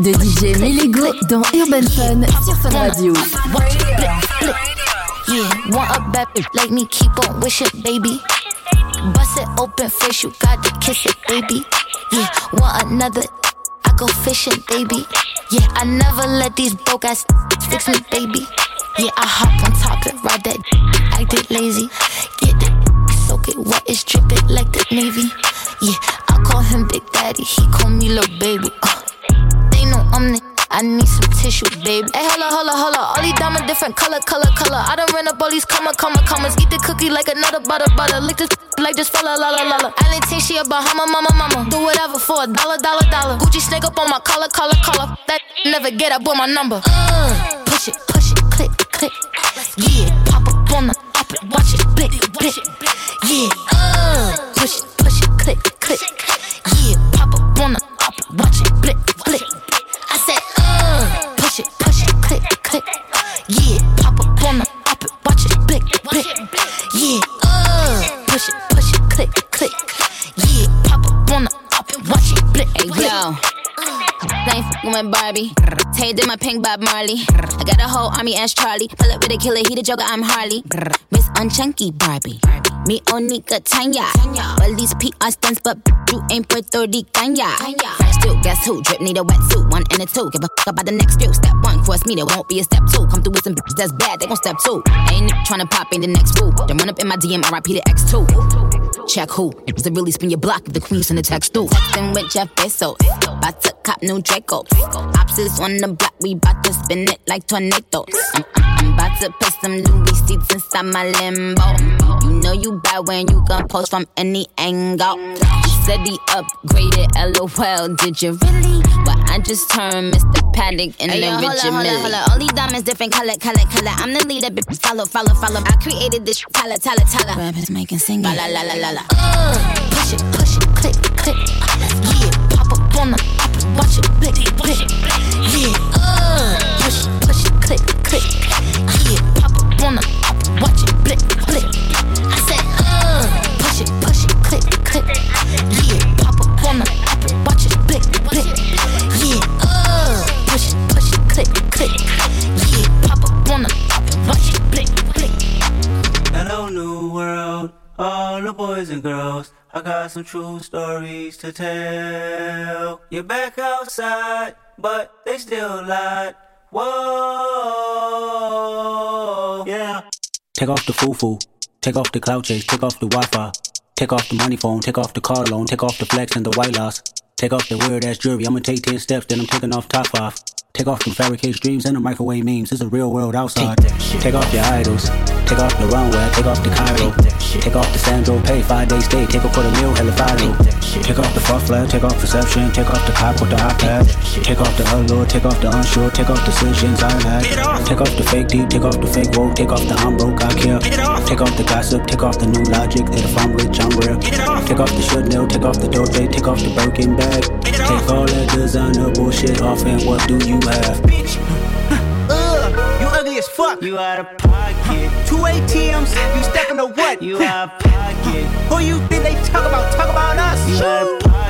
de DJ Melego dans Urban Fun sur Fun Radio. Yeah, want a bad bitch like me, keep on wishing, baby. Bust it open face, you got to kiss it, baby. Yeah, want another, I go fishing, baby. Yeah, I never let these broke ass fix me, baby. Yeah, I hop on top and ride that, acted lazy. Get it, soak it wet, it's dripping like the Navy. Yeah, I call him Big Daddy, he call me little baby. Uh, I'm the I need some tissue, baby. Hey, holla, holla, holla. All these diamonds different color, color, color. I done ran up all these comma, comma, commas. Eat the cookie like another butter, butter. Lick this like just fella, la, la, la, la. I ain't think she a Bahama, mama, mama. Do whatever for a dollar, dollar, dollar. Gucci snake up on my collar, collar, collar. That never get up with my number. Uh, push it, push it, click, click. Yeah, pop up on the up it, watch it, blick, blick. Yeah, uh, push it, push it, click, click. With Barbie. Tay did my pink Bob Marley. I got a whole army as Charlie. Pull up with a killer, he the joker, I'm Harley. Miss Unchunky Barbie. Me Onika Tanya. Well, these PR stunts, but you ain't Puerto Rican, ya. Fresh too, guess who? Drip need a wetsuit, one and a two. Give a fuck about the next few. Step one, cross me, there won't be a step two. Come through with some bitches that's bad, they gon' step two. Ain't trying to pop in the next fool. Then run up in my DM, RIP the X2. Check who? It Does it really spin your block if the queen send a text through? Texting with Jeff Bezos. About to cop new Draco. Opposites on the block, we bout to spin it like tornadoes. About to put some Louis seats inside my limbo. You know you bad when you gon' post from any angle. He said he upgraded, lol. Did you really? But I just turned Mr. Paddock in Hey, the yo, hold Richard up, hold Mille. up, hold up. All these diamonds different color, color, color. I'm the leader, bitch. Follow, follow, follow. I created this tala, tala, tala. Rappers making singing. La la la la la la. Uh, push it, push it, click, click. Yeah, pop up on the up it, watch it, blick, blick. Yeah, uh, push it, push it, click, click. Up up watch it, blick, blick. I said, uh, push it, push it, click, click. Yeah, pop up up watch it, blick, blick. Yeah, uh, push it, push it, click, click. Yeah, pop up up watch it, blick, blick. Hello, new world, all the boys and girls. I got some true stories to tell. You're back outside, but they still lied. Whoa, yeah. Take off the foo-foo, take off the cloud chase, take off the Wi-Fi, take off the money phone, take off the car loan, take off the flex and the white loss. Take off the weird ass jewelry, I'ma take 10 steps, then I'm taking off top five. Take off them fabricated dreams and the microwave memes. It's a real world outside. Take off your idols. Take off the runway. Take off the Cairo. Take off the Sandro Pay. Five day stay. Take off for the meal. Hella follow. Take off the fuck flag. Take off perception. Take off the cop with the iPad. Take off the allure. Take off the unsure. Take off decisions I had. Take off the fake deep. Take off the fake woke. Take off the I'm broke. I care. Take off the gossip. Take off the new logic. That if I'm rich, I'm real. Take off the should know. Take off the dope. Take off the Birkin bag. Take all that designer bullshit off and what do you have? Ugh, you ugly as fuck. You out of pocket. Two ATMs, you stepping to what? You out of pocket. Who you think they talk about? Talk about us. You out of pocket.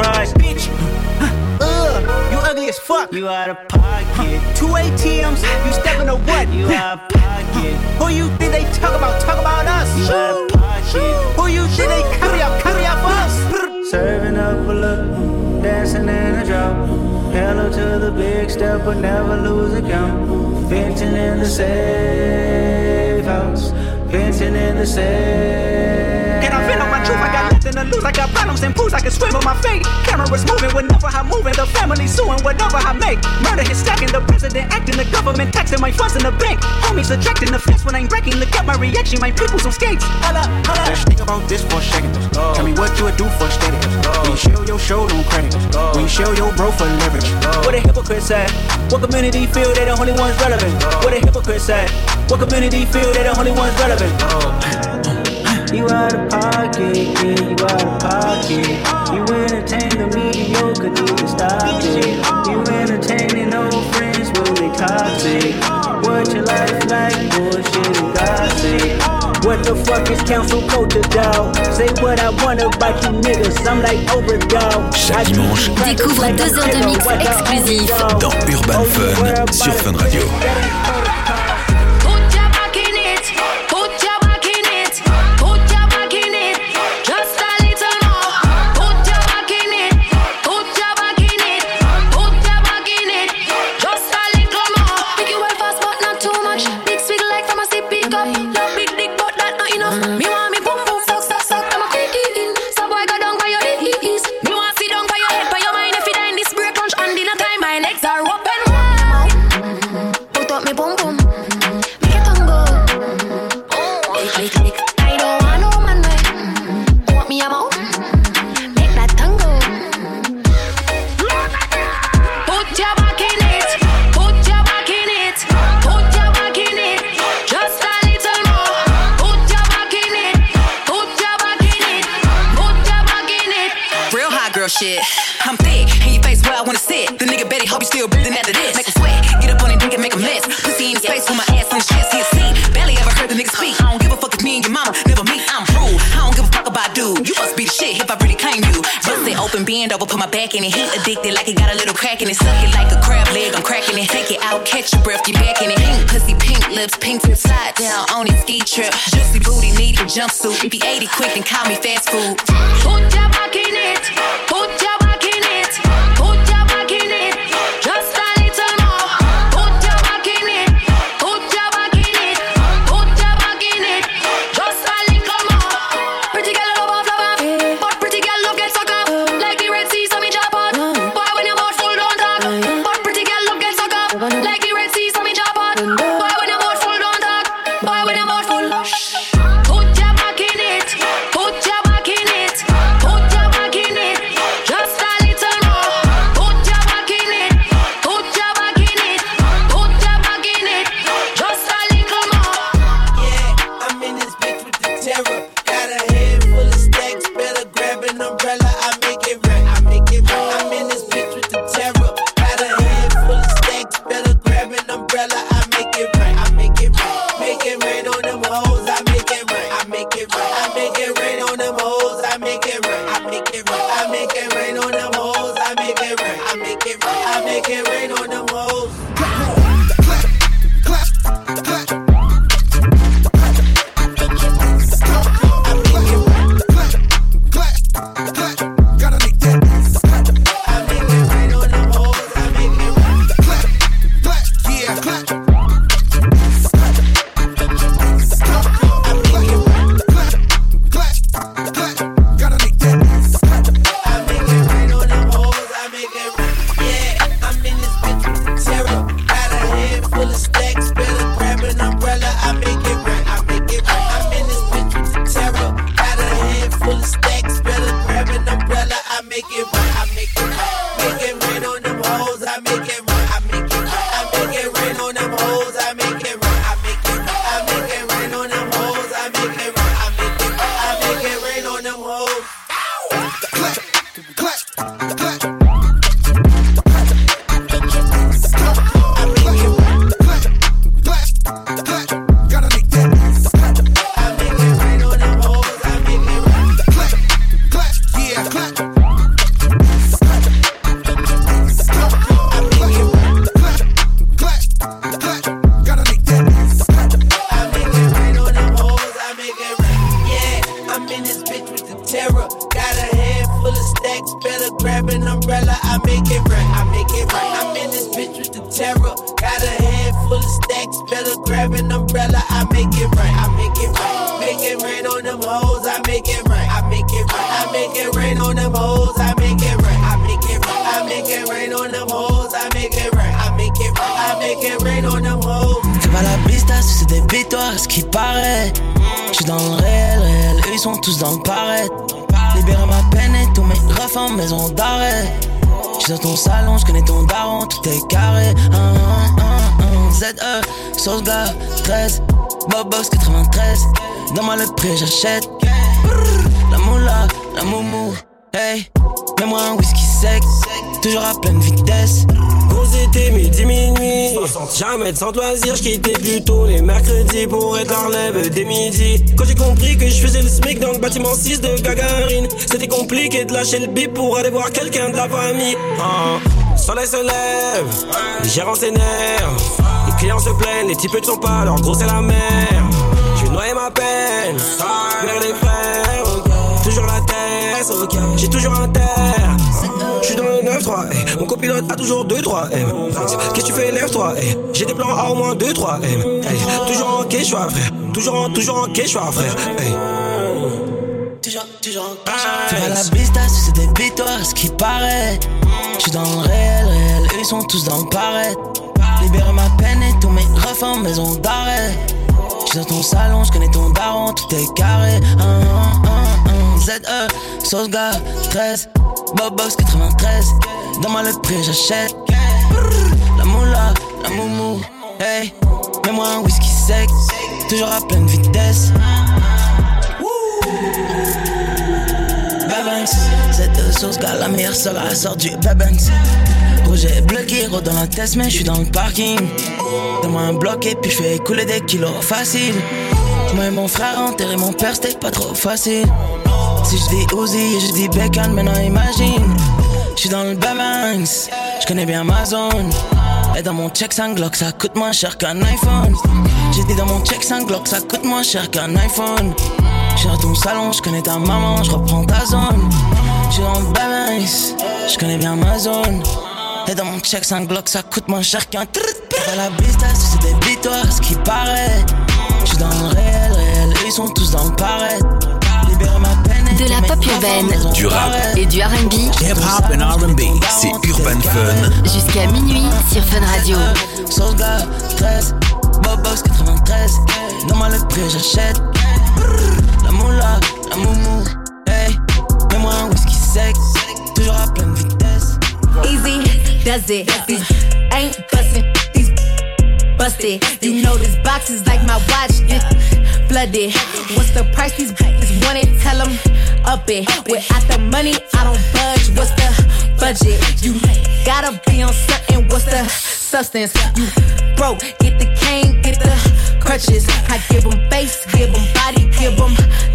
cries. Bitch, ugh, you ugly as fuck. You out of pocket. Two ATMs, you stepping to what? You out of pocket. Who you think they talk about? Talk about us. You out of pocket. Who you think they carry up? Carry up us. Serving up a look, dancing in a drop. Hello to the big step, but never lose a count. Venting in the safe house. Venting in the safe. Can I feel on my truth? I got nothing to lose. I got problems and pools. I can swim with my fate. Cameras moving whenever I'm moving. The family suing whatever I make. Murder is stacking. The president acting. The government taxing my funds in the bank. Homies subtracting the fence when I'm breaking. Look at my reaction. My people's on skates. Holla, holla. Let's think about about this for a second. Tell me what you would do for steady. When you show your show, don't credit. When you show your bro for leverage. What a hypocrite at? What community feel they the only ones relevant? What a hypocrite at? What community feel they the only ones relevant? Oh, You out of pocket, yeah, you out of pocket. You entertain the mediocre, need to stop it. You entertaining old friends, well, they toxic. What your life like, bullshit and gossip. What the fuck is council culture, dog? Say what I want about you niggas, I'm like overdog. Chaque dimanche, découvre deux heures de mix exclusif dans Urban Fun sur Fun Radio. Catch your breath, get back in it. Pink pussy, pink lips, pink tip, slide down on his ski trip. Juicy booty, need a jumpsuit. If he ate it quick, then call me fast food. 13, Bobox 93. Dans ma le prix, j'achète. La moula, la moumou, hey. Mets-moi un whisky sec, toujours à pleine vitesse. Gros été midi minuit, jamais sans loisir, j'quittais plutôt les mercredis pour être la relève des midi. Quand j'ai compris que je faisais le SMIC dans le bâtiment 6 de Gagarine, c'était compliqué de lâcher le bip pour aller voir quelqu'un de la famille. Ah, soleil se lève, s'énervent, les clients se plaignent, les types ne sont pas, leur gros c'est la mer. Je vais noyer ma peine, vers les frères, toujours la tête, j'ai toujours un terre. J'suis dans le 9-3, eh. mon copilote a toujours 2-3 Qu'est-ce que tu fais, lève-toi eh. J'ai des plans à au moins 2-3 eh. Toujours en quechua, frère. Toujours en, toujours en quechua, frère. Toujours, toujours en Tu vas la vista, c'est des victoires, ce qui paraît. J'suis dans le réel, réel, ils sont tous dans le paraître. Libérer ma peine et tous mes refs en maison d'arrêt. J'suis dans ton salon, j'connais ton daron, tout est carré. ZE, sauce gars, 13, Bobox 93. Dans ma le prix, j'achète. La moula, la moumou, hey. Mets-moi un whisky sec, toujours à pleine vitesse. Babanks, cette sauce gars, la meilleure seule à sort du Babanks. Projet bloqué, gros dans la tête, mais j'suis dans le parking. Donne-moi un bloc et puis j'fais couler des kilos facile. Moi et mon frère enterrer mon père, c'était pas trop facile. Si je dis Uzi je dis Beckham, maintenant imagine. Je suis dans le Babanks, je connais bien ma zone. Et dans mon check 5 Glock, ça coûte moins cher qu'un iPhone. J'ai dit dans mon check 5 Glock, ça coûte moins cher qu'un iPhone. J'suis dans ton salon, je connais ta maman, je reprends ta zone. J'suis dans le Babanks, je connais bien ma zone. Et dans mon check 5 Glock, ça coûte moins cher qu'un À la vista, c'est des victoires, ce qui paraît. J'suis dans le réel, réel, ils sont tous dans le paraître. De la pop urbaine, du rap et du RB. Hip hop and RB, c'est Urban Fun. Jusqu'à minuit sur Fun Radio. Solga, 13, Bobox 93. Dans ma le prix, j'achète. La moula, la moumou, hey. Mets-moi un whisky sec, toujours à pleine vitesse. Easy does it. These ain't bustin', these busted. You know this box is like my watch. Yeah. flooded. What's the price these bitches want it? Tell them up it. Without the money, I don't budge. What's the budget? You gotta be on something. What's the substance? You broke, get the cane, get the crutches. I give them face, give them body, give them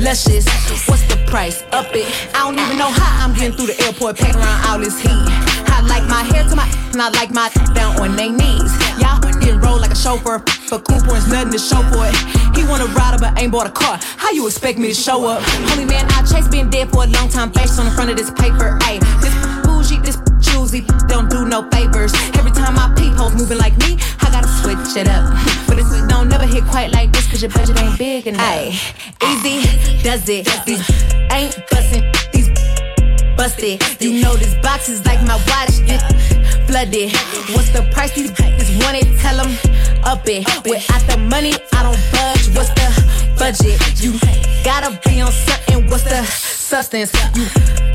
luscious. What's the price? Up it. I don't even know how I'm getting through the airport, packing around all this heat. I like my hair to my, and I like my down on their knees. Y'all getting roll like a chauffeur, but cool points nothing to show for it. He want a rider, but ain't bought a car. How you expect me to show up? Holy man, I chase been dead for a long time, face on the front of this paper. Ayy, this bougie, this choosy, don't do no favors. Every time I hoes moving like me, I gotta switch it up. But this don't never hit quite like this, cause your budget ain't big enough. Ayy, easy does it. These ain't bustin', these busted. You know this box is like my watch, yeah, flooded. What's the price these bitches want it? Tell them up it. Without the money, I don't budge. What's the budget? You gotta be on something. What's the substance? You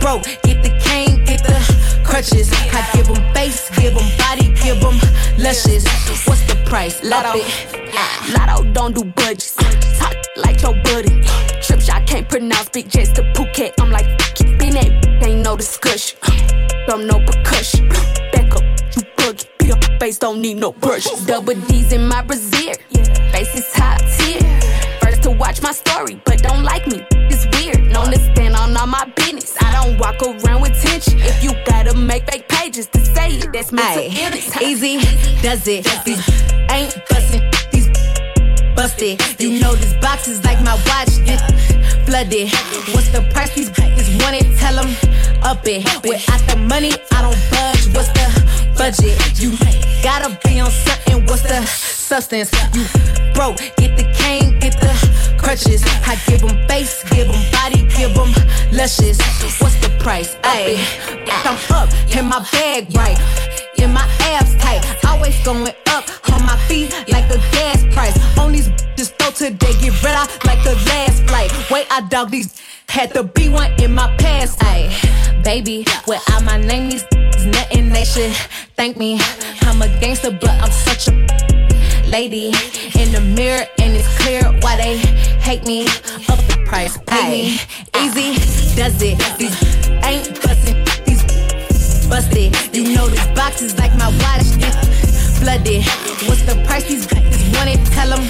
broke, get the cane, get the crutches. I give them face, give them body, give them luscious. What's the price? Lotto. Lotto don't do budgets. Talk like your buddy. Trip shot can't pronounce big jets to Phuket. I'm like, keeping it, ain't no discussion. From no percussion. Back up, you buggy. Beat up face, don't need no brush. Double D's in my brazier. Face is top tier. Watch my story, but don't like me. It's weird. Known to stand on all my business. I don't walk around with tension. If you gotta make fake pages to say it, that's mental illness. Easy does it. These ain't bustin', these busted. You know this box is like my watch, yeah, flooded. What's the price these bitches want it? Tell them up it. Without the money, I don't budge. What's the budget? You gotta be on something. What's the substance? You broke, get the cane, get the crutches. I give them face, give them body, give them luscious. What's the price? Ayy, I'm up in my bag right, in my abs tight, always going up. on my feet like a gas price. On these just throw today, get rid of like the last flight. Wait, I dog these. Had to be one in my past. Ayy, baby, without my name, these nothing they should thank me. I'm a gangster, but I'm such a lady in the mirror, and it's clear why they hate me. Up the price, pay me. Easy does it. These ain't bustin', these busted. You know this box is like my watch, it's flooded. What's the price these bitches want it? Tell them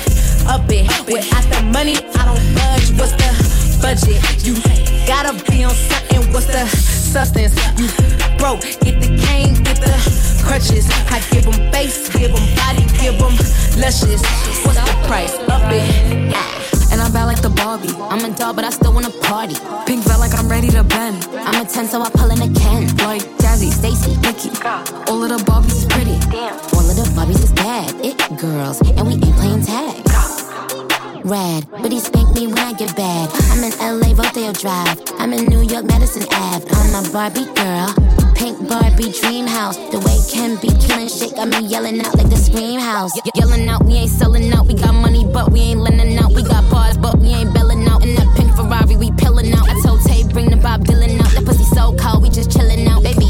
up it. Without the money, I don't budge. What's the budget? You gotta be on something. What's the substance? You broke, get the cane, get the crutches. I give them face, give them body, give them luscious. What's the price? Up it. And I'm bad like the Barbie. I'm a dog, but I still wanna party. Pink felt like I'm ready to bend. I'm a 10, so I pull in a Ken. Like Jazzy, Stacy, Nikki. All of the Barbies is pretty. Damn. All of the Barbies is bad. It girls, and we ain't playing tag. Rad, but he spank me when I get bad. I'm in LA, Rodeo Drive. I'm in New York, Madison Ave. I'm a Barbie girl. Pink Barbie dream house. The way Ken be killing shit got me yelling out like the scream house. Y- yelling out, we ain't selling out. We got money, but we ain't lending out. We got bars, but we ain't belling out. In that pink Ferrari, we pillin' out. I told Tay, bring the Bob Dylan out. That pussy so cold, we just chillin' out. Baby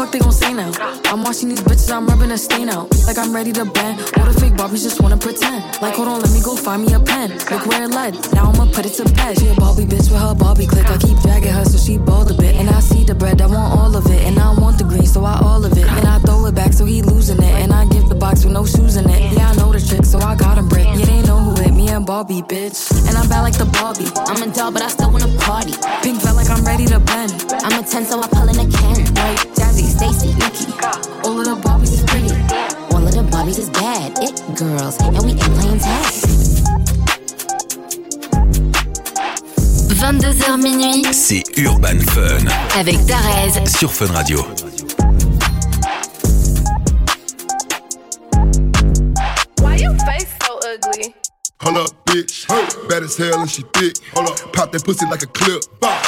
Fuck they gon' say now? I'm watching these bitches, I'm rubbing a stain out. Like I'm ready to bend. All the fake Barbies just wanna pretend. Like, hold on, let me go find me a pen. Look where it led. Now I'ma put it to bed. She a Barbie bitch with her Barbie click. I keep dragging her so she bald a bit. And I see the bread, I want all of it. And I want the green, so I all of it. And I it back so he losing it. And I give the box with no shoes in it. Yeah, I know the trick, so I got him brick. Yeah, they know who it, me and Barbie, bitch. And I'm bad like the Barbie. I'm a dog, but I still wanna party. Pink felt like I'm ready to bend. I'm a 10, so I pull in a Ken. Like Jazzy, Stacy, Nikki. All of the Barbies is pretty. All of the Barbies is bad. It girls, and we ain't playing tag. 22h minuit C'est Urban Fun avec Darez sur Fun Radio. Hold up, bitch. Bad as hell and she thick. Hold up. Pop that pussy like a clip.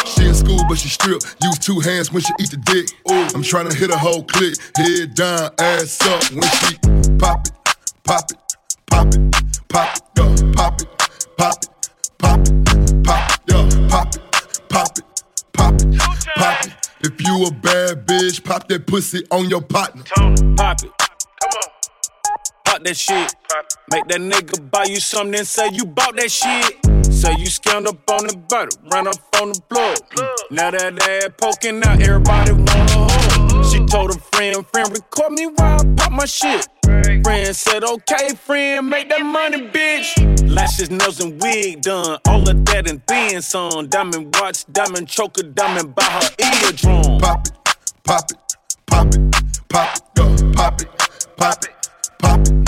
She in school, but she strip. Use two hands when she eat the dick. I'm trying to hit a whole click. Head down, ass up when she pop it, pop it, pop it, pop it, yo, pop it, pop it, pop it, pop it, yo, pop it, pop it, pop it, pop it. If you a bad bitch, pop that pussy on your partner. Pop it. Pop that shit. Make that nigga buy you something say you bought that shit. Say you scammed up on the butter, ran up on the plug. Now that ass poking out, everybody wanna hold. She told a friend, friend, record me while I pop my shit. Friend said, okay, friend, make that money, bitch. Lashes, nails, and wig done. All of that and then some. Diamond watch, diamond choker, diamond by her eardrum. Pop it, pop it, pop it, pop it, yo, pop it, pop it, pop it,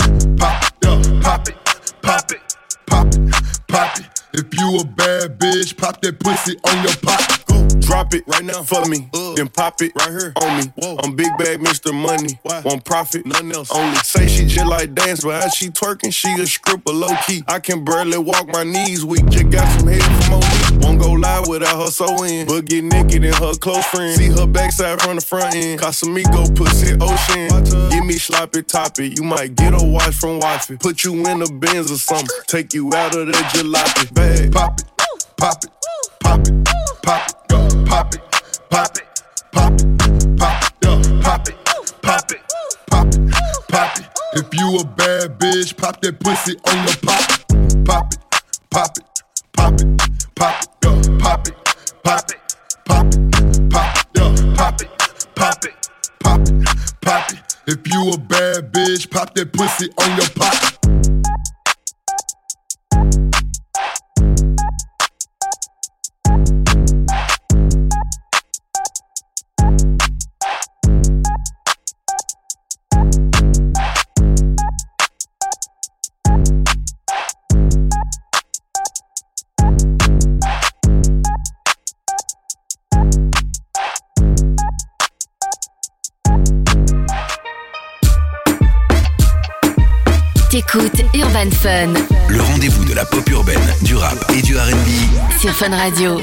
pop it, yo, pop it, pop it, pop it, pop it. If you a bad bitch, pop that pussy on your pop. Drop it right now for me, uh. then pop it right here on me. I'm big bag Mr. Money, won't profit, nothing else. Only say she just like dance, but as she twerking, she a stripper low key. I can barely walk my knees weak, just got some head from OD. Won't go live without her so in, but get naked in her close friend. See her backside from the front end, Casamigo pussy ocean. Give me sloppy toppy, you might get a watch from wifey. Put you in the Benz or something, take you out of that jalopy bag. Pop it, pop it, pop it, pop it, yo, pop it, pop it, pop it, pop it, pop it, pop it, pop it, pop it. If you a bad bitch, pop that pussy on your pop. Pop it, pop it, pop it, pop it, pop it, pop it, pop it, pop it, pop it, pop it, pop it, pop it. If you a bad bitch, pop that pussy on your pop. Écoute Urban Fun. Le rendez-vous de la pop urbaine, du rap et du RB. Sur Fun Radio.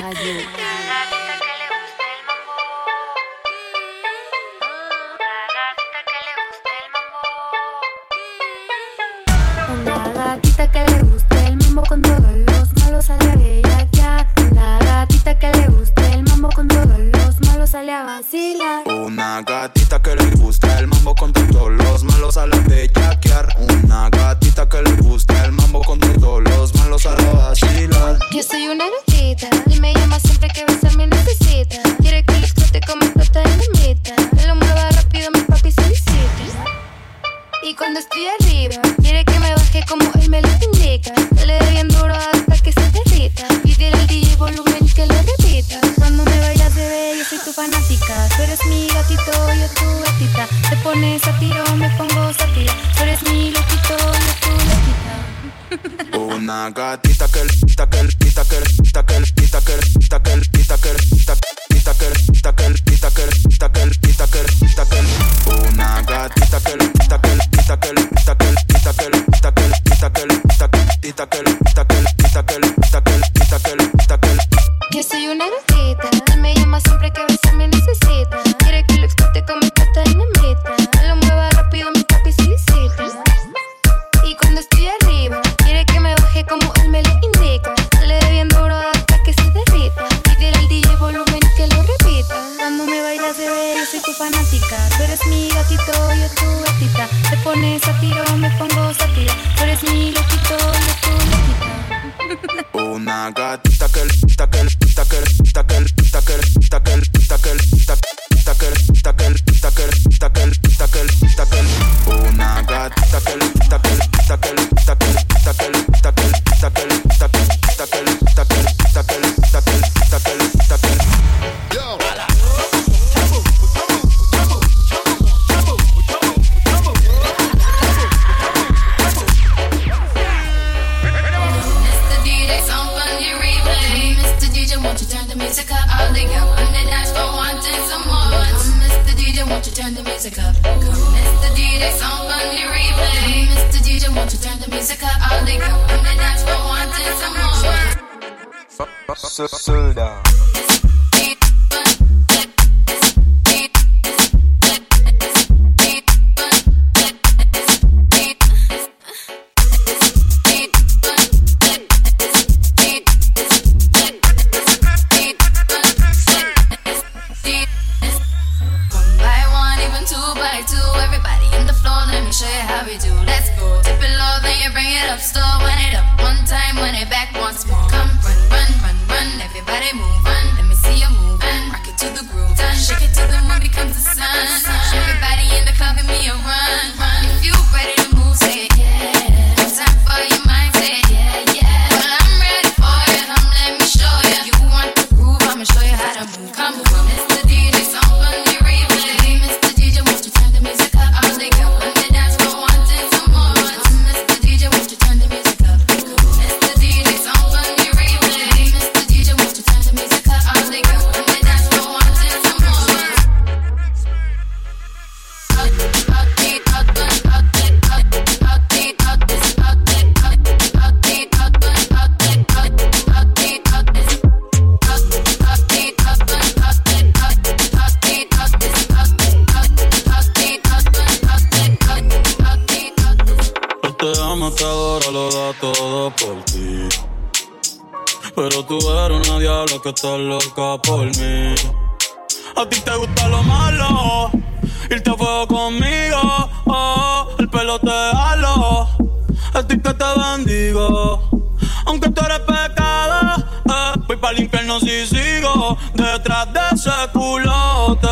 turn the music up? Come, Mr. DJ, somebody replay. Mr. DJ, won't you turn the music up? All they come and ask for wanting some more. Slow down. estás loca por mí. A ti te gusta lo malo, irte a fuego conmigo. Oh, el pelo te halo, a ti que te bendigo. Aunque tú eres pecado, eh, voy para el infierno si sigo detrás de ese culote.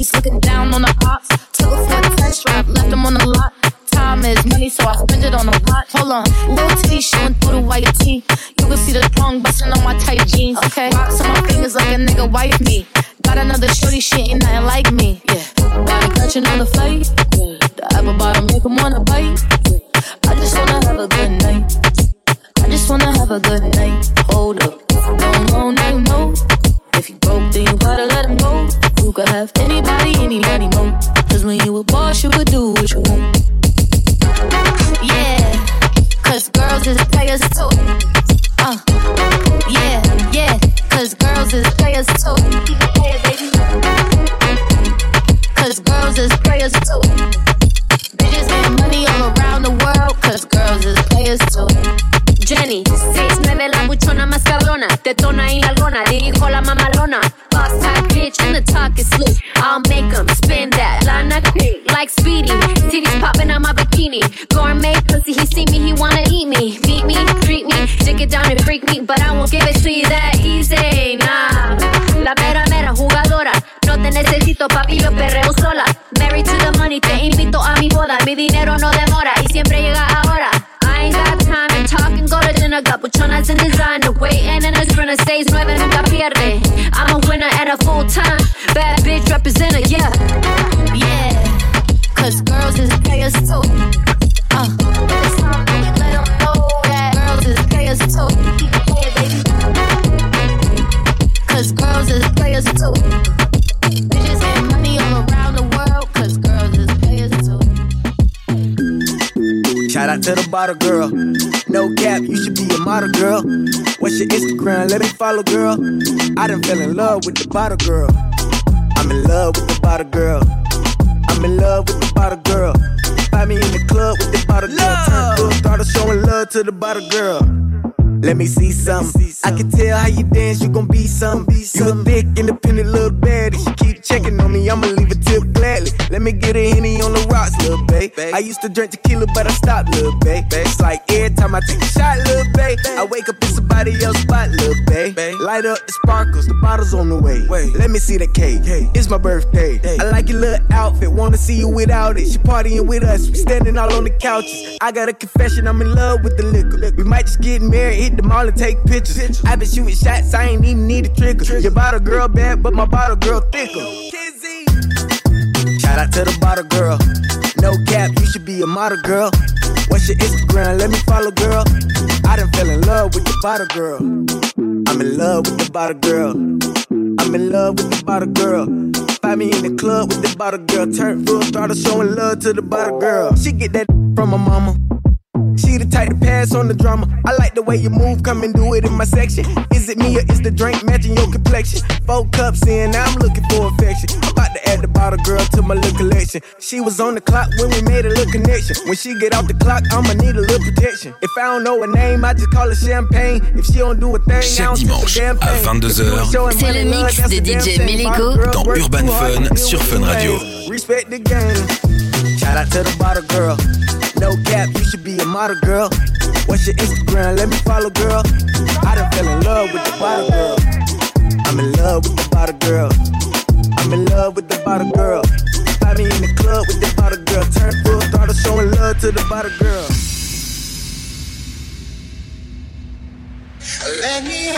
G's looking down on the ops. Took a test drive, left them on the lot. Time is money, so I spend it on a watch. Hold on, little titty showing through the white tee. You can see the thong busting on my tight jeans. Okay, rocks on my fingers like a nigga wife me. Got another shorty, she ain't nothing like me. Yeah, body catching on the flight. Yeah. The apple bottom make him wanna bite. Yeah. I just wanna have a good night. I just wanna have a good night. Hold up, no, no, no, no. If you broke, then you gotta let him go. You could have anybody, anybody, more. Cause when you a boss, you could do what you want. Yeah, cause girls is players too. Uh, yeah, yeah, cause girls is players too. Cause girls is players too. Bitches getting money all around the world, cause girls is players too. Jenny, 6'9 la buchona más cabrona, tetona y largona, dirijo la mamalona. Boss type bitch and the talk is slick. I'll make 'em spin that lana like Speedy. Titties popping on my bikini. Gourmet pussy, he see me, he wanna eat me. Meet me, treat me, stick it down and freak me, but I won't give it to you that easy, nah. La mera mera jugadora, no te necesito papi, yo perreo sola. Married to the money, te invito a mi boda, mi dinero no demora y siempre llega Got buchonas in designer, waiting in a sprinter, stays nueve, nunca pierde. I'm a winner and a full time bad bitch representative, yeah. Yeah, cause girls is players too. Uh, time to know that girls is players. Cause girls is players too. Shout out to the bottle girl. No cap, you should be a model girl. What's your Instagram? Let me follow, girl. I done fell in love with the bottle girl. I'm in love with the bottle girl. I'm in love with the bottle girl. Find me in the club with the bottle girl. Turn full started showing love to the bottle girl. Let me see something. I can tell how you dance, you gon' be something. You a thick, independent little baddie. She keep checking on me, I'ma leave a tip Let me get a henny on the rocks, little babe. I used to drink tequila, but I stopped, little babe. It's like every time I take a shot, little babe. I wake up in somebody else's spot, little babe. Light up the sparkles, the bottles on the way. Let me see the cake. It's my birthday. I like your little outfit, wanna see you without it. She partying with us, we standing all on the couches. I got a confession, I'm in love with the liquor. We might just get married, hit the mall and take pictures. I been shooting shots, I ain't even need a trigger. Your bottle girl bad, but my bottle girl thicker. Shout out to the bottle girl. No cap, you should be a model girl. What's your Instagram? Let me follow, girl. I done fell in love with the bottle girl. I'm in love with the bottle girl. I'm in love with the bottle girl. Find me in the club with the bottle girl. Turn full, started showing love to the bottle girl. She get that from my mama. She the type to pass on the drama. I like the way you move, come and do it in my section. Is it me or is the drink matching your complexion? Four cups in, now I'm looking for affection. I'm about to add the bottle girl to my little collection. She was on the clock when we made a little connection. When she get off the clock, I'ma need a little protection. If I don't know her name, I just call her champagne. If she don't do a thing, I Chaque don't touch dimanche a damn thing. 22h C'est le mix de DJ Melego dans Urban Fun sur Fun Radio. Respect the game. Shout out to the bottle girl. No cap, you should be a model girl. What's your Instagram? Let me follow, girl. I done fell in love with the bottle girl. I'm in love with the bottle girl. I'm in love with the bottle girl. Find me in the club with the bottle girl. Turn full, started showing love to the bottle girl. Let me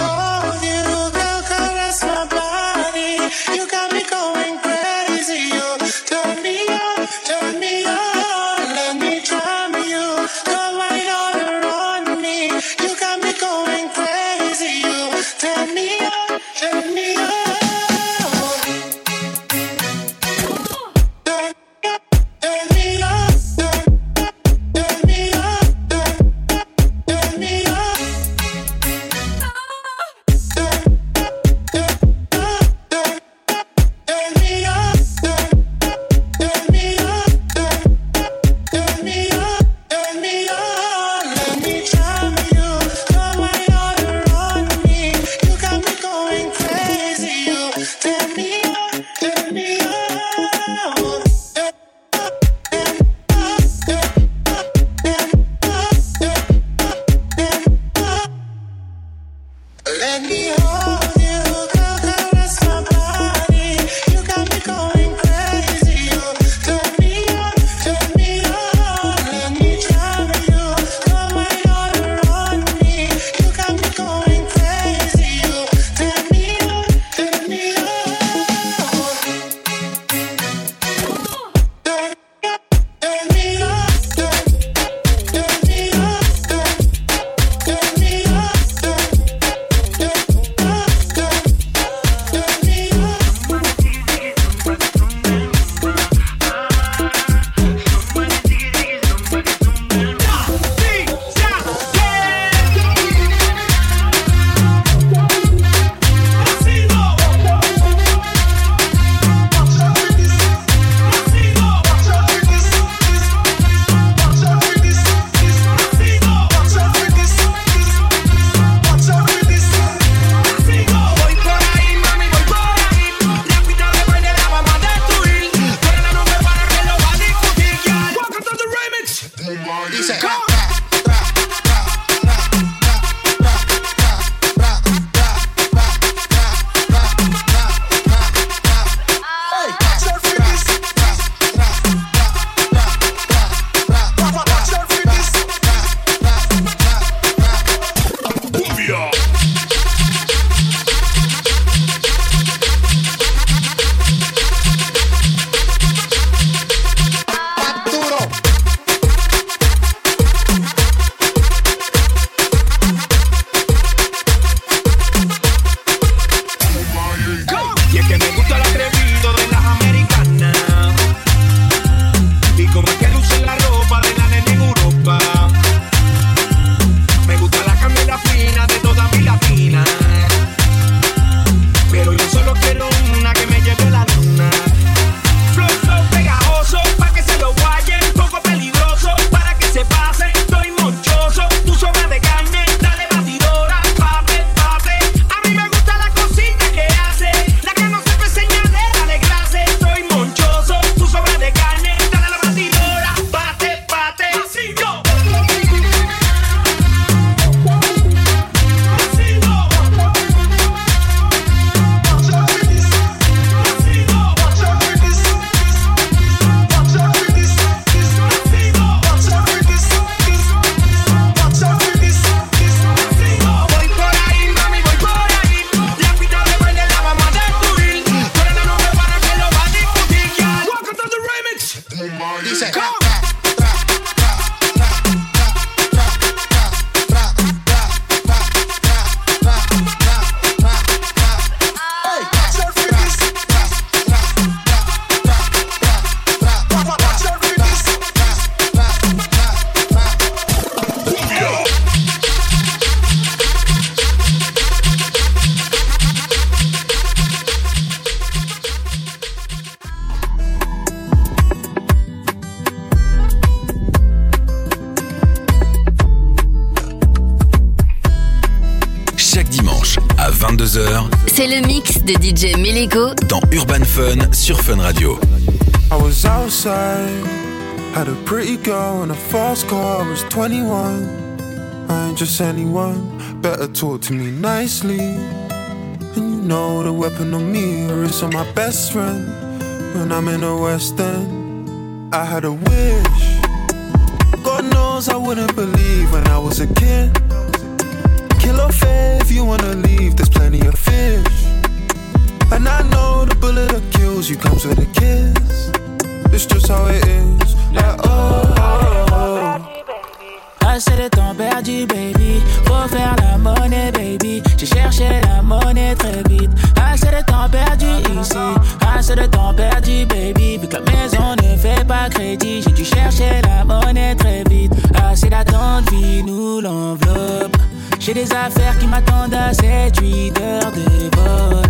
outside, had a pretty girl and a fast car. I was 21. I ain't just anyone, better talk to me nicely. And you know the weapon on me is on my best friend. When I'm in the West End, I had a wish. God knows I wouldn't believe when I was a kid. Kill fair if you wanna leave, there's plenty of fish. And I know the bullet that kills you comes with a kiss. It's just how it is. Like, oh, oh, oh. Assez de temps perdu, baby. Faut faire la monnaie, baby. J'ai cherché la monnaie très vite. Assez de temps perdu ici. Assez de temps perdu, baby. Vu que la maison ne fait pas crédit, j'ai dû chercher la monnaie très vite. Assez d'attente, vie nous l'enveloppe. J'ai des affaires qui m'attendent à 7-8 heures de vol.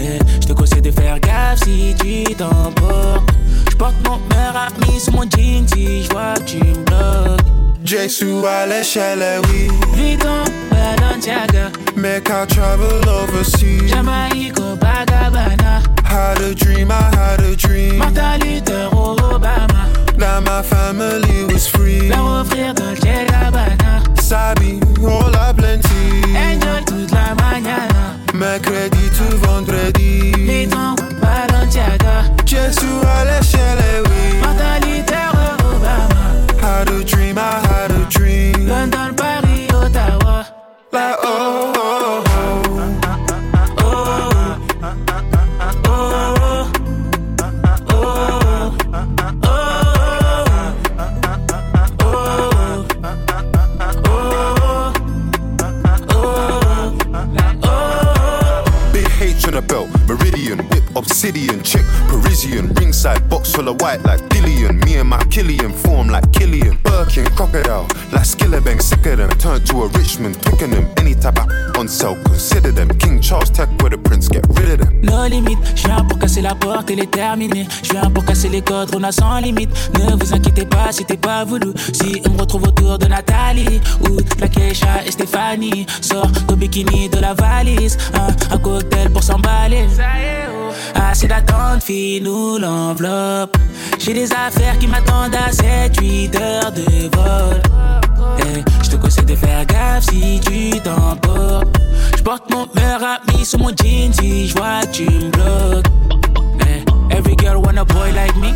Eh, Je te conseille de faire gaffe si tu t'emportes. J'porte mon meilleur ami sur mon jean si j'vois que tu me bloques. Jesu à l'échelle, oui. Vuitton, Balenciaga. Make I travel overseas. Jamaïque, Copacabana. Had a dream, I had a dream. Martin Luther, Obama. That my family was free. Leur offrir Dolce Gabbana. Sabi, hola plenty. Enjoy toute la mañana. Mercredi to vendredi. Vuitton, Balenciaga. Jesu à l'échelle, oui. Martin Luther, Obama. Had a dream, I had a dream. London, Paris, Ottawa. Like, obsidian, chick, Parisian, ringside, box full of white like Dillian. Me and my Killian form like Killian. Birkin, crocodile, like Skillabang, sick of them. Turn to a Richmond, Twickenham, any type of on sale, consider them. King Charles tech with the prince, get rid of them. No limite, je viens pour casser la porte et les terminer. Je viens pour casser les codes, on a sans limite. Ne vous inquiétez pas si t'es pas voulu. Si on me retrouve autour de Nathalie ou de la Keisha et Stéphanie, sors ton bikini de la valise. Un, un cocktail pour s'emballer. Assez d'attente, fille, nous l'enveloppe. J'ai des affaires qui m'attendent à 7-8 heures de vol. Eh, je te conseille de faire gaffe si tu t'emportes. Je porte mon meilleur ami sur mon jean si je vois tu me bloques. Eh, every girl want a boy like me.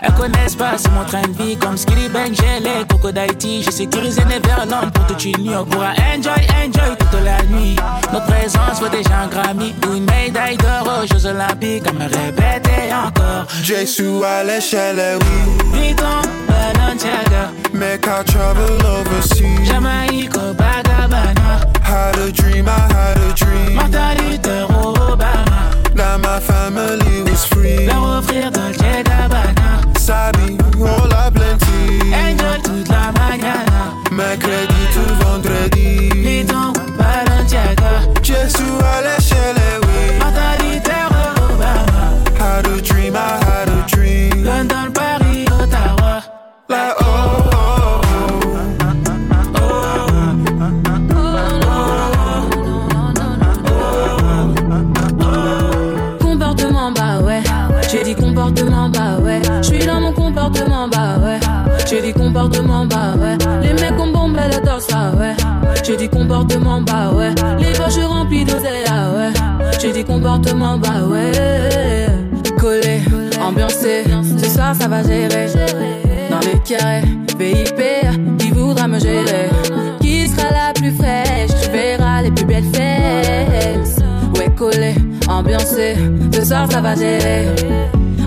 Elles connaissent pas, c'est mon train de vie. Comme Skilly Bang, j'ai les Coco d'Haïti. J'ai sécurisé Neverland pour toute une nuit. On pourra enjoy, enjoy la nuit. Notre présence vaut déjà un Grammy ou une médaille d'or aux Jeux Olympiques. À me répéter encore. Jesu à l'échelle, oui. Vuitton, Balenciaga. Make I travel overseas. Jamaïque, Copacabana. Had a dream, I had a dream. Martin Luther, Obama. That my family was free. Leur offrir Dolce Gabbana. Sabi, hola plenty. Enjoy toute la mañana. Mercredi to vendredi. Vuitton, Balenciaga. Jesu à l'échelle, oui. Luther, Obama. Had a dream, I had a dream. London, Paris, Ottawa. Like, oh, oh, Comportement bah ouais. J'ai dit comportement bah ouais. J'suis dans mon comportement bah ouais. J'ai dit comportement bah ouais. Les mecs ont bombé ouais. J'ai dit comportement bah ouais. Les poches remplies d'oseille ah ouais. J'ai dit comportement bah ouais. Collé, ambiancé, ce soir ça va gérer. Dans les carrés, VIP, qui voudra me gérer. Qui sera la plus fraîche, tu verras les plus belles fesses. Ouais, collé, ambiancé, ce soir ça va gérer.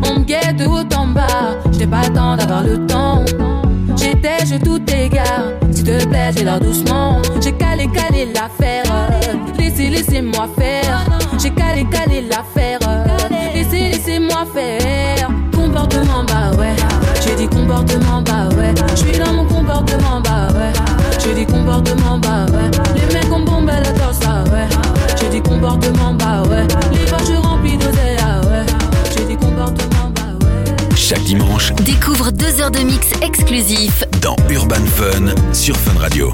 On me naviguais de haut en bas. J'étais pas le temps d'avoir le temps. Je tout égare. S'il te plaît, j'ai l'air doucement. J'ai calé, calé l'affaire. Laissez, laissez-moi faire. J'ai calé, calé l'affaire. Laissez, laissez-moi faire. Comportement, bah ouais. J'ai dit comportement, bah ouais. J'suis dans mon comportement, bah ouais. J'ai dit comportement, bah ouais. Les mecs ont bombé la torse, ah ouais. J'ai dit comportement, bah ouais. Les voitures remplies d'oseille, ah ouais. J'ai dit comportement, bah ouais. Chaque dimanche, Découvre deux heures de mix exclusif dans Urban Fun sur Fun Radio.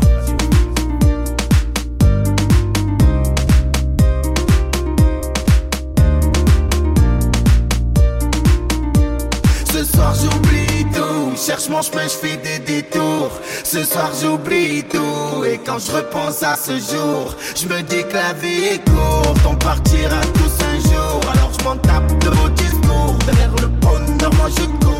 Ce soir j'oublie tout, cherche mon chemin, je fais des détours. Ce soir j'oublie tout, et quand je repense à ce jour, je me dis que la vie est courte, on partira tous un jour. Alors je m'en tape de vos discours, derrière le bonheur moi je cours.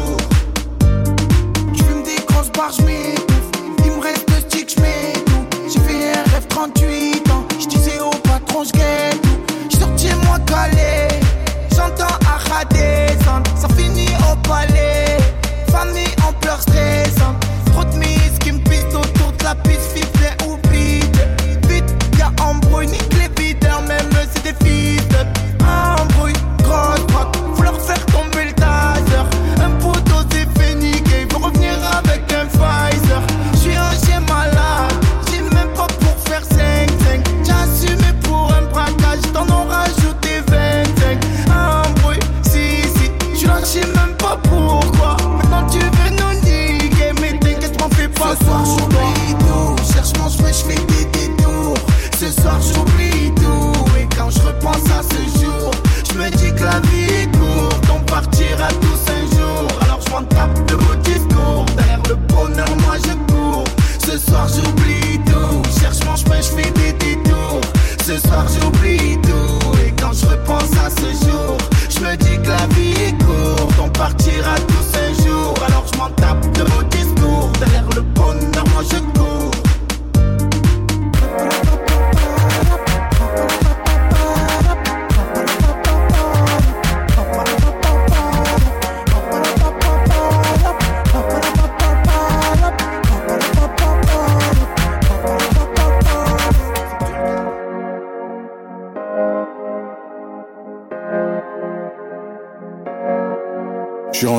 Il me reste le stick, je m'étouffe. J'ai fait un rêve 38 ans, je disais au patron, je tout. Je sortis moi calé, j'entends Ara descendre, ça finit au palais. Famille en pleurs stressant,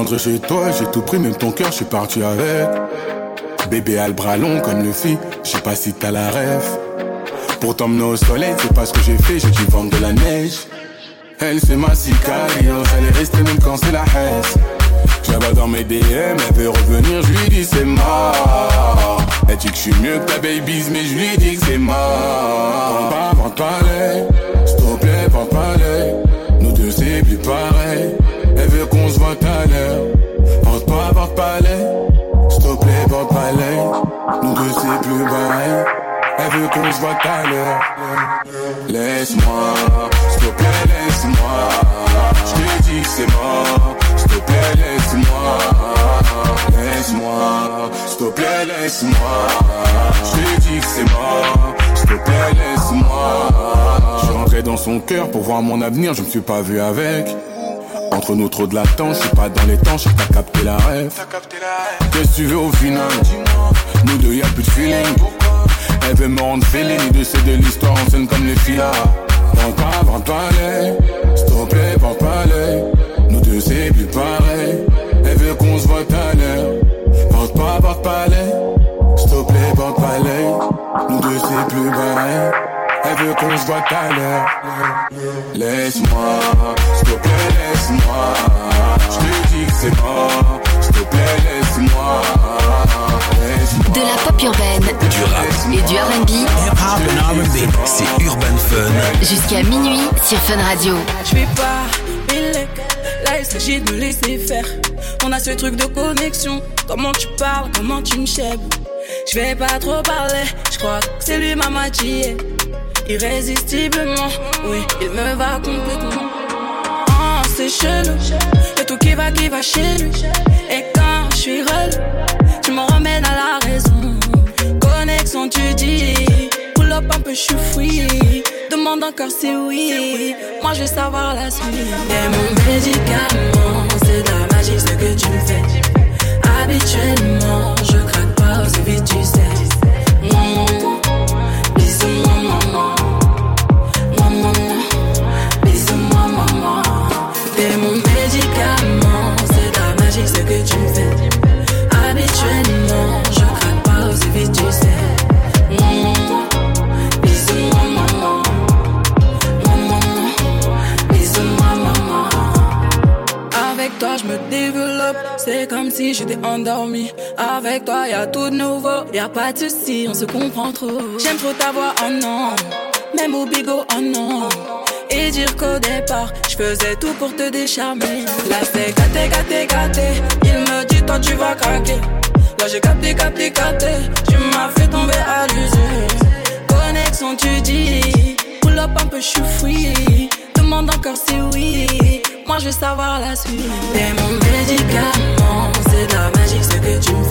Chez toi, j'ai tout pris, même ton cœur, je suis parti avec. Bébé a le bras long comme le fit, je sais pas si t'as la rêve. Pour t'emmener au soleil, c'est pas ce que j'ai fait, j'ai dû vendre de la neige. Elle c'est ma cicatrice, elle est restée même quand c'est la haine. Vois dans mes DM, elle veut revenir, je lui dis c'est mort. Elle dit que je suis mieux que ta babies, mais je lui dis que c'est mort. Vends pas, vends pas l'œil, plaît, vends pas. Nous deux c'est plus pareil. Veut qu'on se voit à l'heure. Porte pas, porte pas l'œil. S'il te plaît, porte pas l'œil. Nous deux c'est plus pareil. Elle veut qu'on se voit à l'heure. Laisse-moi, s'il te plaît, laisse-moi. Je te dis que c'est mort. S'il te plaît, laisse-moi. Laisse-moi, s'il te plaît, laisse-moi. Je te dis que c'est mort. S'il te plaît, laisse-moi. Je suis rentré dans son cœur pour voir mon avenir, je me suis pas vu avec. Entre nous trop de latence, suis pas dans les temps, je t'as capté la rêve. Qu'est-ce que tu veux au final Nous deux y'a plus de feeling. Elle veut me rendre nous deux c'est de l'histoire en scène comme les filles. Vends pas, vends pas l'œil. S'il plaît, vends pas l'œil. Nous deux c'est plus pareil. Elle veut qu'on se voit à l'heure. Porte pas, porte pas l'œil. S'il plaît, pas l'œil. Nous deux c'est plus pareil. Elle veut qu'on se voit à l'heure. Laisse-moi, s'il te plaît, laisse-moi. Je te dis que c'est mort. S'il te plaît, laisse-moi. De la pop urbaine, Du rap, et du R&B, c'est Urban Fun. jusqu'à minuit sur Fun Radio. Je vais pas mêler, là il s'agit de me laisser faire. On a ce truc de connexion, comment tu parles, comment tu me chèbes. Je vais pas trop parler, je crois que c'est lui ma moitié irrésistiblement. Oui, il me va complètement. Oh, c'est chelou. Y'a tout qui va, qui va chez lui. Et quand je suis relou, tu me remènes à la raison. Connexion, tu dis. Pull up un peu, je suis. Demande encore si oui. Moi, je veux savoir la suite. Et mon médicament, c'est de la magie ce que tu me fais. Habituellement, je craque pas aussi vite, tu sais. J'étais endormi. Avec toi, y a tout de nouveau. Y a pas de soucis, on se comprend trop. J'aime trop ta voix, oh non. Même au bigot, oh non. Et dire qu'au départ, je faisais tout pour te décharmer. Là, c'est gâté, gâté, gâté. Il me dit, toi, tu vas craquer. Là, j'ai capté, capté, capté. Tu m'as fait tomber à l'usure. Connexion, tu dis. Pull un peu, je suis. Demande encore si oui. Moi, je veux savoir la suite. T'es mon médicament. C'est de la magie ce que tu me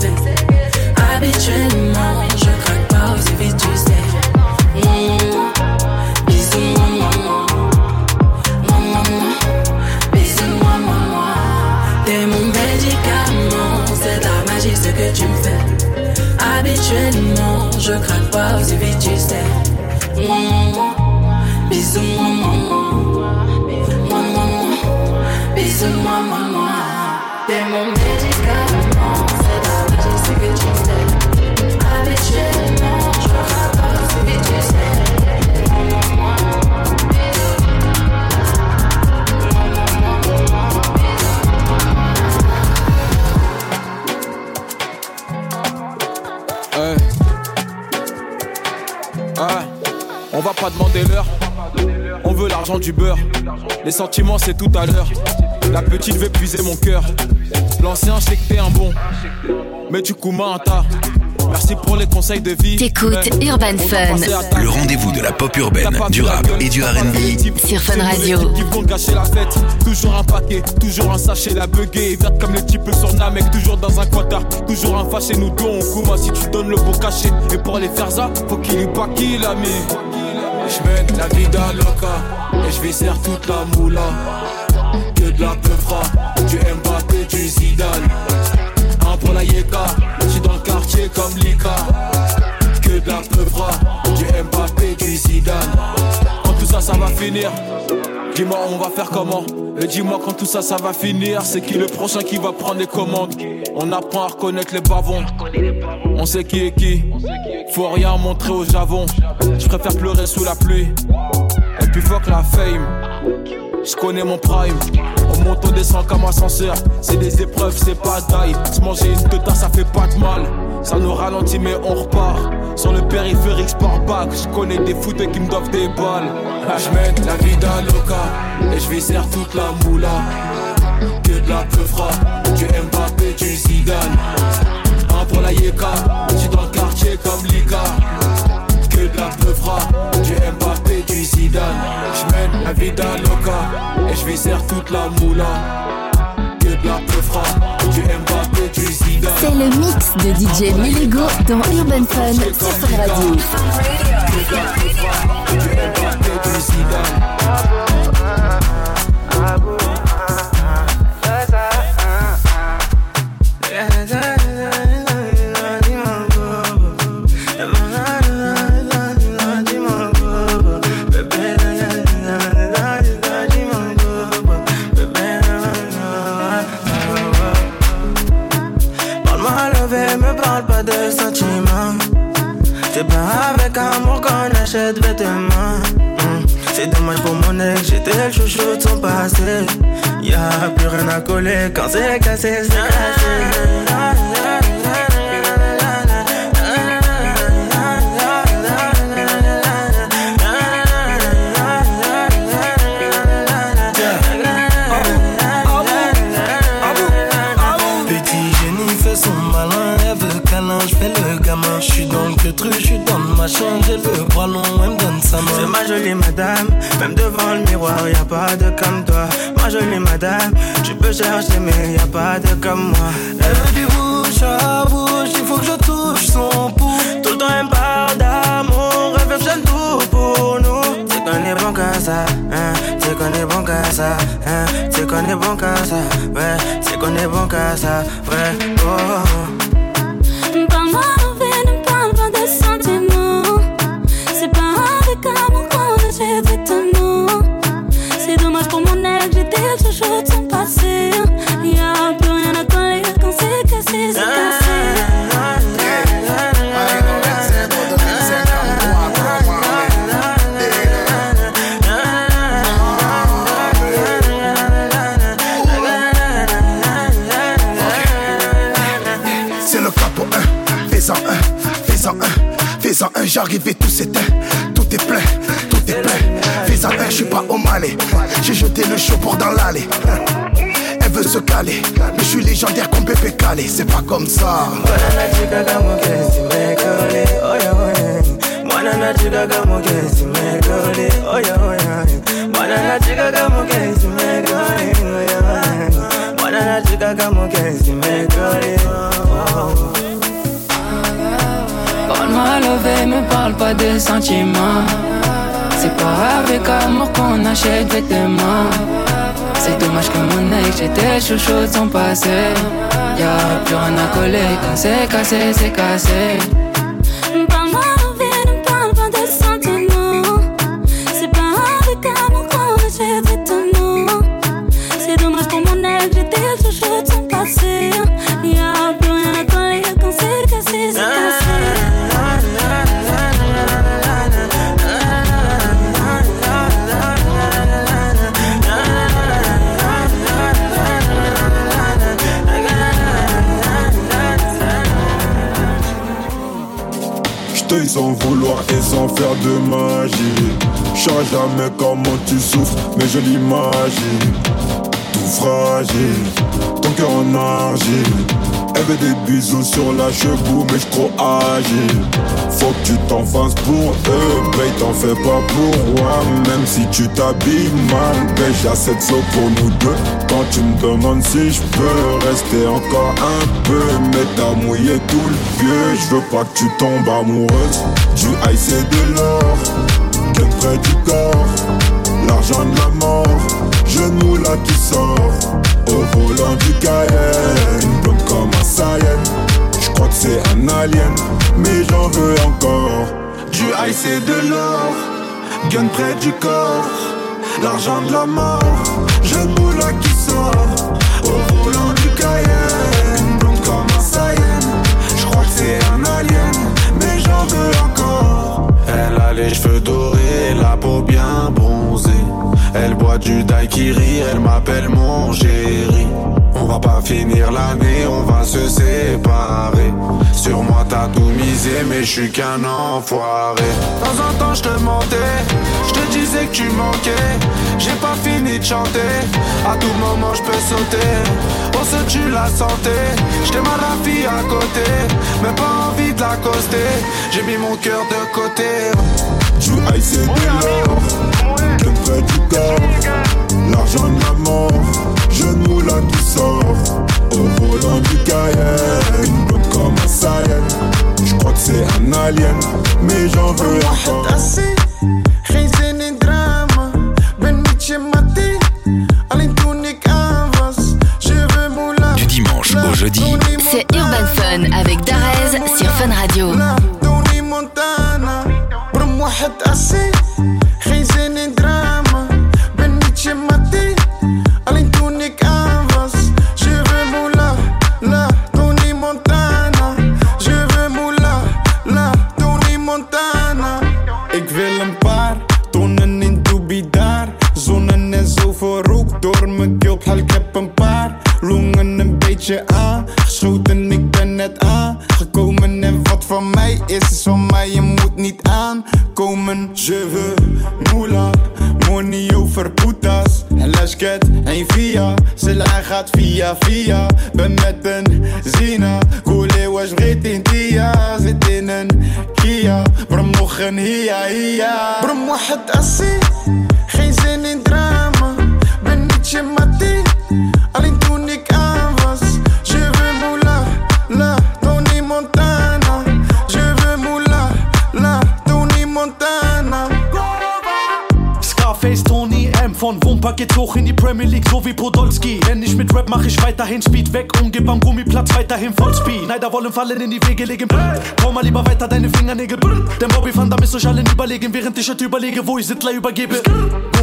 Les sentiments, c'est tout à l'heure. La petite veut puiser mon cœur. L'ancien, je sais que t'es un bon. Mais tu coumes un tas. Merci pour les conseils de vie. T'écoutes. Urban Fun. Le rendez-vous de la pop urbaine, du rap et du RB. Sur Fun Radio. Qui vont gâcher la fête. Toujours un paquet, toujours un sachet, la buguée. Verte comme les types sur Namek. Toujours dans un quota, toujours un fâché. Nous deux, on couma si tu donnes le beau cachet. Et pour les faire ça, faut qu'il y pas qu'il a mis. J'mène la vie d'un loca. Et je serre toute la moula. Que de la peufra. Du Mbappé, du Zidane. Un pour la Yeka. J'suis dans le quartier comme Lika. Que de la peufra. Du Mbappé, du Zidane. Quand tout ça, ça va finir. Dis-moi, on va faire comment? Et dis-moi, quand tout ça, ça va finir. C'est qui le prochain qui va prendre les commandes? On apprend à reconnaître les bavons. On sait qui est qui. Faut rien montrer au javon. Je préfère pleurer sous la pluie. Et puis fuck la fame. Je connais mon prime. On monte, on descend comme ascenseur. C'est des épreuves, c'est pas d'ail. Se manger une teta, ça fait pas de mal. Ça nous ralentit, mais on repart. Sur le périphérique, sport back. Je connais des footeux qui me doivent des balles. Je mène la vie d'un loca. Et je serre toute la moula. Que de la peufra. Du Mbappé, du Zidane. Un pour la Yeka. J'suis dans le quartier comme Lika. Que de la peufra. Du Mbappé, du Zidane. J'mène la vie d'un loca. Et serre toute la moula. Que de la peufra. Du Mbappé, du Zidane. C'est le mix de DJ Melego dans Urban Fun sur Fun Radio. Parle-moi Hmm. C'est dommage pour mon ex, j'étais le chouchou de son passé. Y'a plus rien à coller quand c'est cassé, Petit génie fait son malin, elle veut câlin, je fais le gamin. Je suis dans le truc, je suis dans le machin, j'ai le C'est ma jolie madame, même devant le miroir, y a pas de comme toi. Ma jolie madame, tu peux chercher, mais y a pas de comme moi. Elle veut du bouche à bouche, il faut que je touche son pouls. Tout le temps elle parle d'amour, elle veut tout pour nous. C'est qu'on est bon qu'à ça, hein, c'est qu'on est bon qu'à ça, hein, c'est qu'on est bon qu'à ça, ouais, c'est qu'on est bon qu'à ça, ouais, oh. J'arrive et tout s'éteint. Tout est plein, tout est plein. Fais avec, je suis pas au malais. J'ai jeté le chaud pour dans l'allée. Elle veut se caler, mais je suis légendaire comme Pépé Calé, c'est pas comme ça. Parle mal levé, me parle pas de sentiments. C'est pas avec amour qu'on achète avec tes mains. C'est dommage que mon ex, j'étais chouchou de son passé. Y'a plus rien à coller, quand c'est cassé, c'est cassé. Sans vouloir et sans faire de magie. J'sais jamais comment tu souffres, mais je l'imagine. Tout fragile, ton cœur en argile. Elle veut des bisous sur la cheveux, mais j'crois agile. Faut que tu t'en fasses pour eux, mais t'en fais pas pour moi. Même si tu t'habilles mal, assez de flow pour nous deux. Quand tu me demandes si je peux rester encore un peu, mais t'as mouillé tout le vieux. Je veux pas que tu tombes amoureuse. Du high c'est de l'or, qu'elle près du corps. L'argent de la mort, genou là qui sort. Au volant du Cayenne, blonde comme un Saiyan. Je crois que c'est un alien, mais j'en veux encore. Du high c'est de l'or, gun près du corps. L'argent de la mort, genou là qui sort. Au volant du Cayenne, blonde comme un Saiyan. Je crois que c'est un alien, mais j'en veux encore. Elle a les cheveux dorés, la peau bien bronzée. Elle boit du daiquiri, elle m'appelle mon chéri. On va pas finir l'année, on va se séparer. Sur moi t'as tout misé, mais je suis qu'un enfoiré. De temps en temps je te mentais, je te disais que tu manquais. J'ai pas fini de chanter, à tout moment je peux sauter. On se tue la santé, j't'ai mal la fille à côté, mais pas envie de l'accoster. J'ai mis mon cœur de côté. C'est que du corps. L'argent de la maman, jeune moulin qui sort. Au volant du Cayenne, une blonde comme un Sahel. J'crois que c'est un alien, mais j'en veux encore. Du dimanche au jeudi, c'est Urban Fun avec Darez sur Fun Radio. Neider wollen fallen in die Wege legen. Komm mal lieber weiter deine Fingernägel. Denn Bobby Van Damme ist euch allen überlegen, während ich heute überlege, wo ich Sittler übergebe.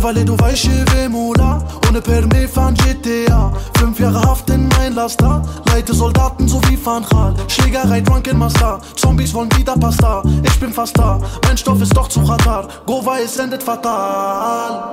Weil du weißt, Mula, ohne Perme von GTA. Fünf Jahre Haft in mein Laster, leite Soldaten so wie Van Gaal. Schlägerei, Drunken Master, Zombies wollen wieder Pasta. Ich bin fast da, mein Stoff ist doch zu Ratar. Gova, es endet fatal.